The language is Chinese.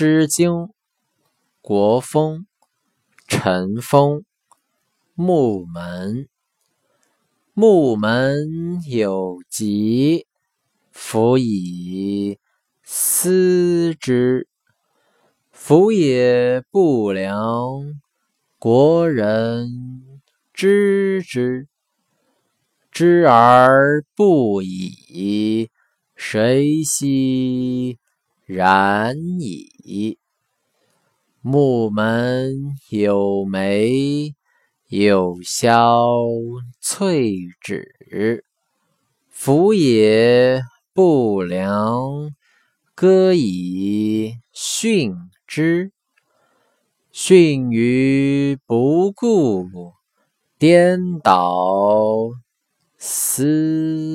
诗经·国风·陈风。木门，木门有疾，夫以思之。夫也不良，国人知之。知而不已，谁兮？然矣。木门有梅，有萧翠芷。夫也不良，歌以训之。训于不顾，颠倒思。